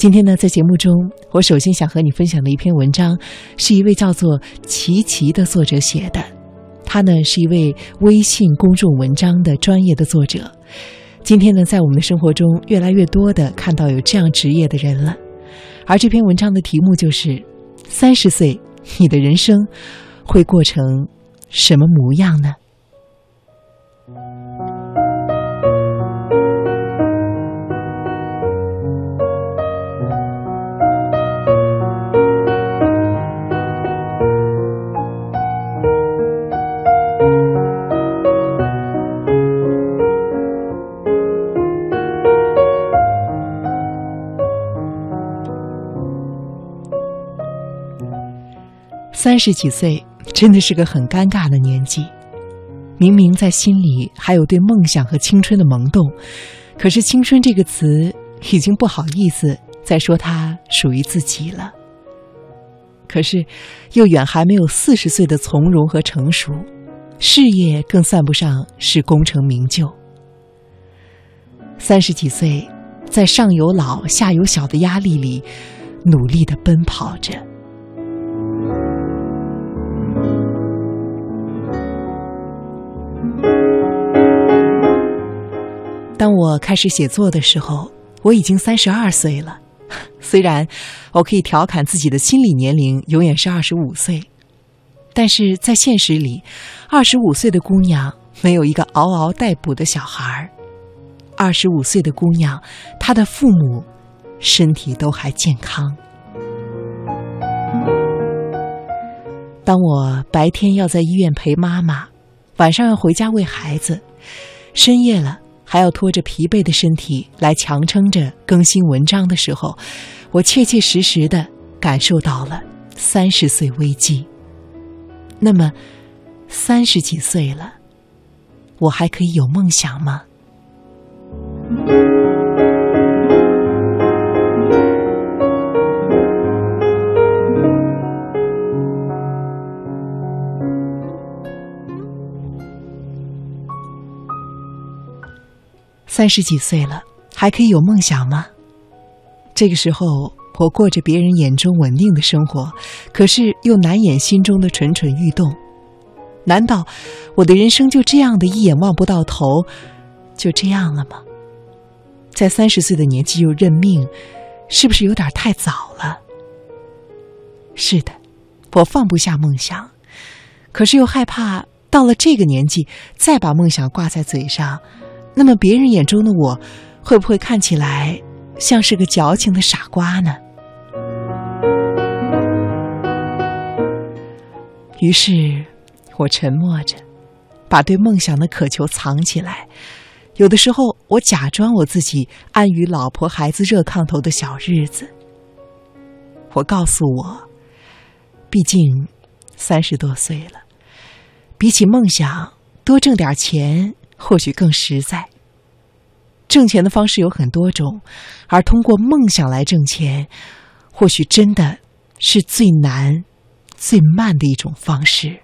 今天呢，在节目中，我首先想和你分享的一篇文章，是一位叫做琪琪的作者写的。他呢，是一位微信公众文章的专业的作者。今天呢，在我们的生活中，越来越多的看到有这样职业的人了。而这篇文章的题目就是：“三十岁，你的人生会过成什么模样呢？”三十几岁真的是个很尴尬的年纪，明明在心里还有对梦想和青春的萌动，可是“青春”这个词已经不好意思再说它属于自己了。可是，又远还没有四十岁的从容和成熟，事业更算不上是功成名就。三十几岁，在上有老下有小的压力里，努力的奔跑着。当我开始写作的时候，我已经三十二岁了。虽然我可以调侃自己的心理年龄永远是二十五岁，但是在现实里，二十五岁的姑娘没有一个嗷嗷待哺的小孩儿。二十五岁的姑娘，她的父母身体都还健康。当我白天要在医院陪妈妈，晚上要回家喂孩子，深夜了。还要拖着疲惫的身体来强撑着更新文章的时候，我切切实实的感受到了三十岁危机。那么，三十几岁了，我还可以有梦想吗？三十几岁了，还可以有梦想吗？这个时候，我过着别人眼中稳定的生活，可是又难掩心中的蠢蠢欲动。难道我的人生就这样的一眼望不到头，就这样了吗？在三十岁的年纪又认命，是不是有点太早了？是的，我放不下梦想，可是又害怕到了这个年纪再把梦想挂在嘴上。那么，别人眼中的我，会不会看起来像是个矫情的傻瓜呢？于是，我沉默着，把对梦想的渴求藏起来。有的时候，我假装我自己安于老婆孩子热炕头的小日子。我告诉我，毕竟三十多岁了，比起梦想，多挣点钱。或许更实在。挣钱的方式有很多种，而通过梦想来挣钱，或许真的是最难、最慢的一种方式。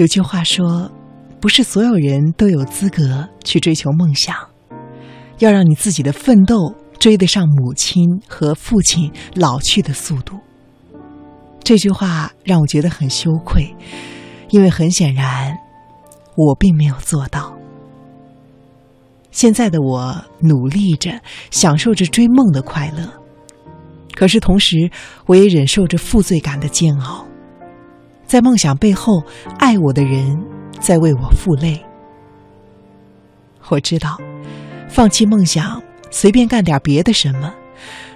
有句话说，不是所有人都有资格去追求梦想，要让你自己的奋斗追得上母亲和父亲老去的速度。这句话让我觉得很羞愧，因为很显然，我并没有做到。现在的我努力着，享受着追梦的快乐，可是同时，我也忍受着负罪感的煎熬。在梦想背后，爱我的人在为我负累。我知道，放弃梦想，随便干点别的什么，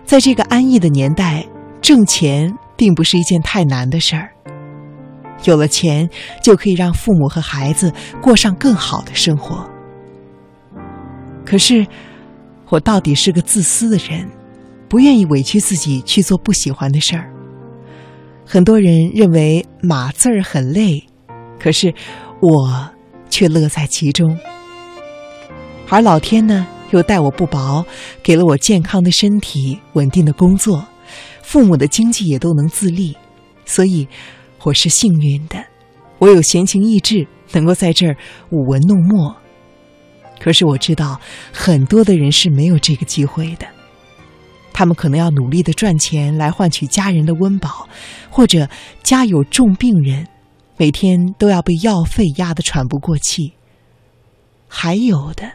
在这个安逸的年代，挣钱并不是一件太难的事儿。有了钱，就可以让父母和孩子过上更好的生活。可是，我到底是个自私的人，不愿意委屈自己去做不喜欢的事儿。很多人认为码字儿很累，可是我却乐在其中。而老天呢，又待我不薄，给了我健康的身体、稳定的工作，父母的经济也都能自立，所以我是幸运的。我有闲情逸致，能够在这儿舞文弄墨。可是我知道，很多的人是没有这个机会的。他们可能要努力的赚钱来换取家人的温饱，或者家有重病人，每天都要被药费压得喘不过气。还有的，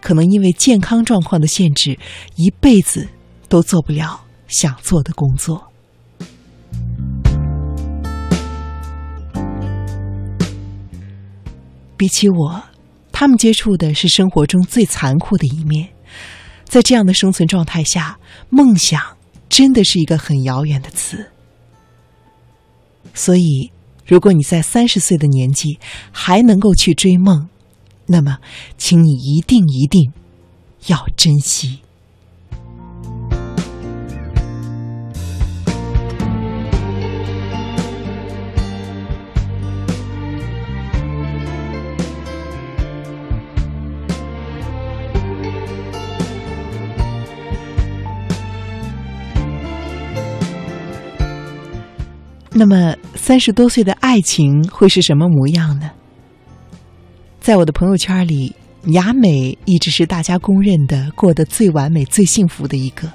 可能因为健康状况的限制，一辈子都做不了想做的工作。比起我。他们接触的是生活中最残酷的一面，在这样的生存状态下，梦想真的是一个很遥远的词。所以，如果你在三十岁的年纪还能够去追梦，那么，请你一定一定要珍惜。那么，三十多岁的爱情会是什么模样呢？在我的朋友圈里，雅美一直是大家公认的过得最完美、最幸福的一个。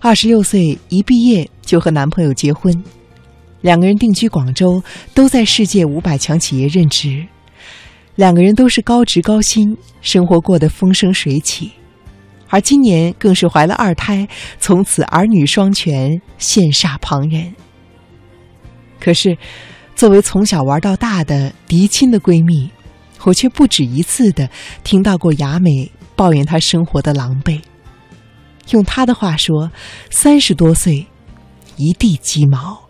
二十六岁一毕业就和男朋友结婚，两个人定居广州，都在世界五百强企业任职，两个人都是高职高薪，生活过得风生水起，而今年更是怀了二胎，从此儿女双全，羡煞旁人。可是，作为从小玩到大的嫡亲的闺蜜，我却不止一次的听到过雅美抱怨她生活的狼狈。用她的话说：“三十多岁，一地鸡毛。”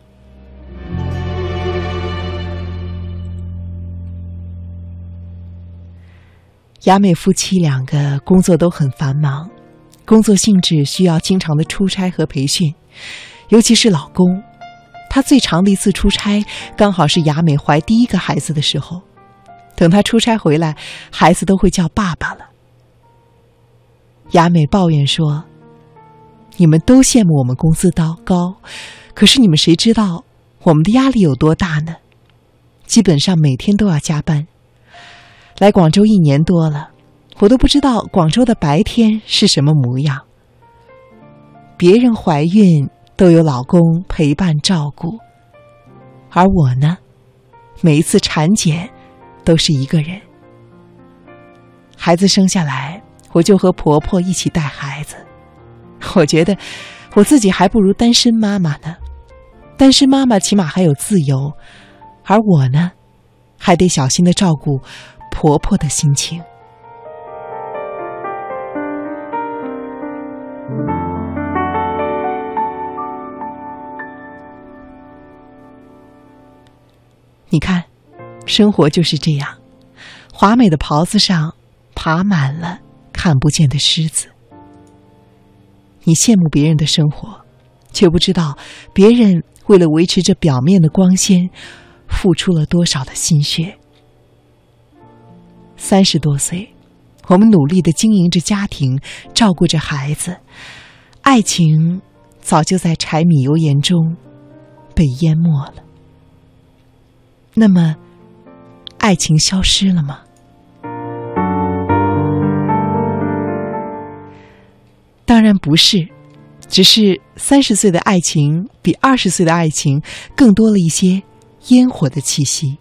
雅美夫妻两个工作都很繁忙，工作性质需要经常的出差和培训，尤其是老公。他最长的一次出差，刚好是雅美怀第一个孩子的时候。等他出差回来，孩子都会叫爸爸了。雅美抱怨说：“你们都羡慕我们工资高高，可是你们谁知道我们的压力有多大呢？基本上每天都要加班。来广州一年多了，我都不知道广州的白天是什么模样。别人怀孕。”都有老公陪伴照顾，而我呢，每一次产检都是一个人。孩子生下来，我就和婆婆一起带孩子。我觉得我自己还不如单身妈妈呢。单身妈妈起码还有自由，而我呢，还得小心的照顾婆婆的心情。你看，生活就是这样，华美的袍子上爬满了看不见的虱子。你羡慕别人的生活，却不知道别人为了维持着表面的光鲜，付出了多少的心血。三十多岁，我们努力的经营着家庭，照顾着孩子，爱情早就在柴米油盐中被淹没了。那么，爱情消失了吗？当然不是，只是三十岁的爱情比二十岁的爱情更多了一些烟火的气息。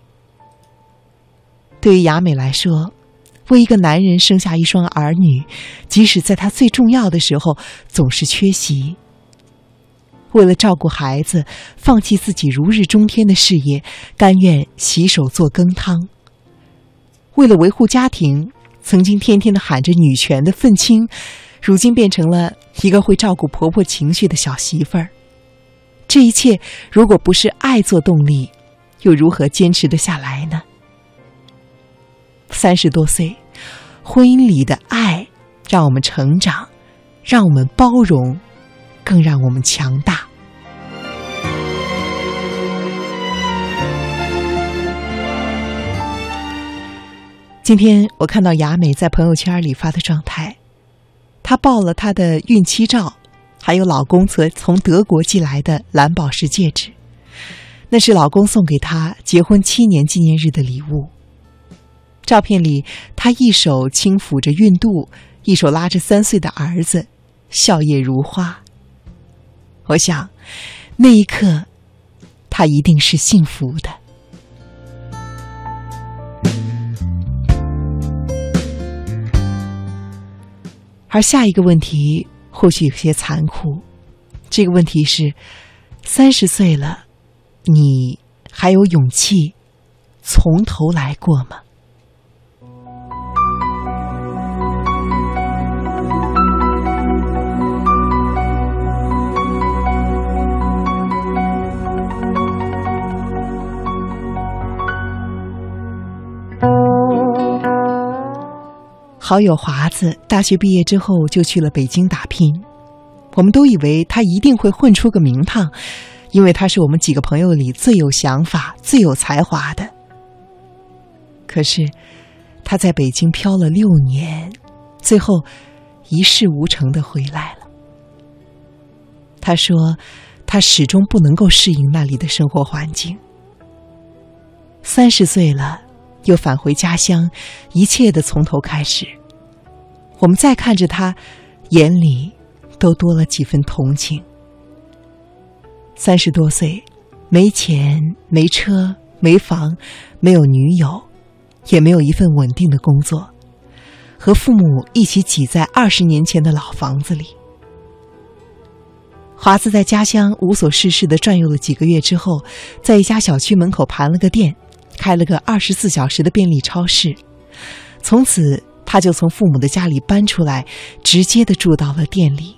对于雅美来说，为一个男人生下一双儿女，即使在他最重要的时候总是缺席。为了照顾孩子，放弃自己如日中天的事业，甘愿洗手做羹汤。为了维护家庭，曾经天天的喊着女权的愤青，如今变成了一个会照顾婆婆情绪的小媳妇儿。这一切如果不是爱做动力，又如何坚持得下来呢？三十多岁，婚姻里的爱让我们成长，让我们包容，更让我们强大。今天我看到雅美在朋友圈里发的状态，她爆了她的孕期照，还有老公从从德国寄来的蓝宝石戒指，那是老公送给她结婚七年纪念日的礼物。照片里，她一手轻抚着孕肚，一手拉着三岁的儿子，笑靥如花。我想，那一刻，他一定是幸福的。而下一个问题或许有些残酷，这个问题是：三十岁了，你还有勇气从头来过吗？好友华子大学毕业之后就去了北京打拼，我们都以为他一定会混出个名堂，因为他是我们几个朋友里最有想法、最有才华的。可是他在北京漂了六年，最后一事无成的回来了。他说，他始终不能够适应那里的生活环境。三十岁了，又返回家乡，一切的从头开始。我们再看着他，眼里都多了几分同情。三十多岁，没钱、没车、没房，没有女友，也没有一份稳定的工作，和父母一起挤在二十年前的老房子里。华子在家乡无所事事的转悠了几个月之后，在一家小区门口盘了个店，开了个二十四小时的便利超市，从此。他就从父母的家里搬出来，直接的住到了店里。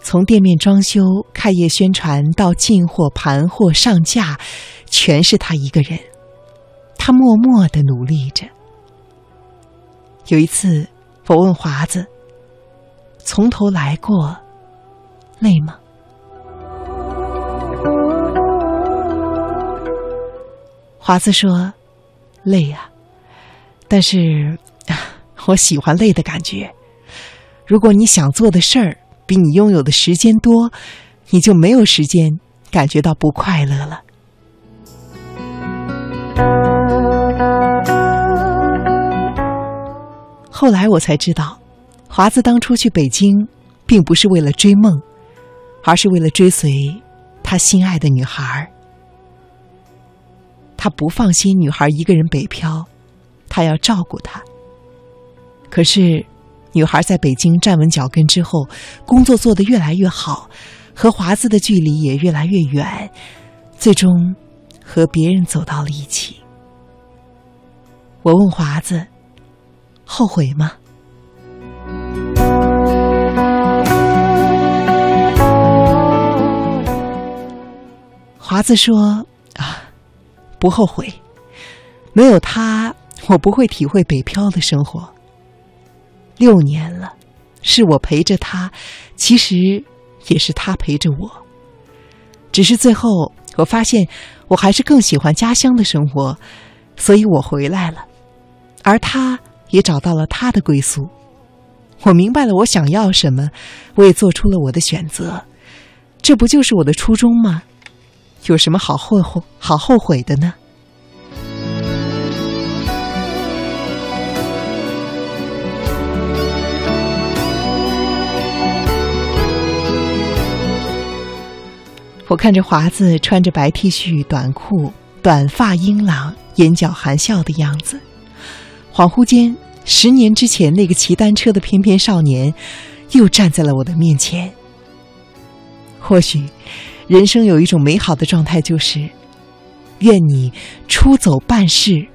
从店面装修、开业宣传到进货、盘货、上架，全是他一个人。他默默的努力着。有一次，我问华子：“从头来过，累吗？”华子说：“累呀，但是我喜欢累的感觉。如果你想做的事儿比你拥有的时间多，你就没有时间感觉到不快乐了。”后来我才知道，华子当初去北京，并不是为了追梦，而是为了追随他心爱的女孩儿。他不放心女孩一个人北漂，他要照顾她。可是，女孩在北京站稳脚跟之后，工作做得越来越好，和华子的距离也越来越远，最终和别人走到了一起。我问华子：“后悔吗？”华子说。不后悔，没有他，我不会体会北漂的生活。六年了，是我陪着他，其实也是他陪着我。只是最后，我发现我还是更喜欢家乡的生活，所以我回来了，而他也找到了他的归宿。我明白了我想要什么，我也做出了我的选择，这不就是我的初衷吗？有什么好后悔、好后悔的呢？我看着华子穿着白 T 恤、短裤，短发英朗，眼角含笑的样子，恍惚间，十年之前那个骑单车的翩翩少年，又站在了我的面前。或许。人生有一种美好的状态，就是愿你出走半世，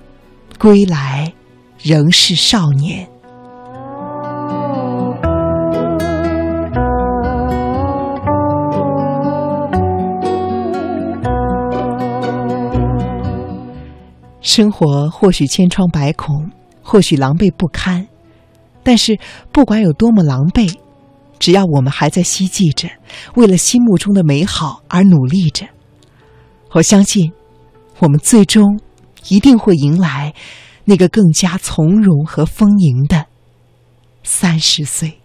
归来仍是少年。生活或许千疮百孔，或许狼狈不堪，但是不管有多么狼狈，只要我们还在希冀着，为了心目中的美好而努力着，我相信，我们最终一定会迎来那个更加从容和丰盈的三十岁。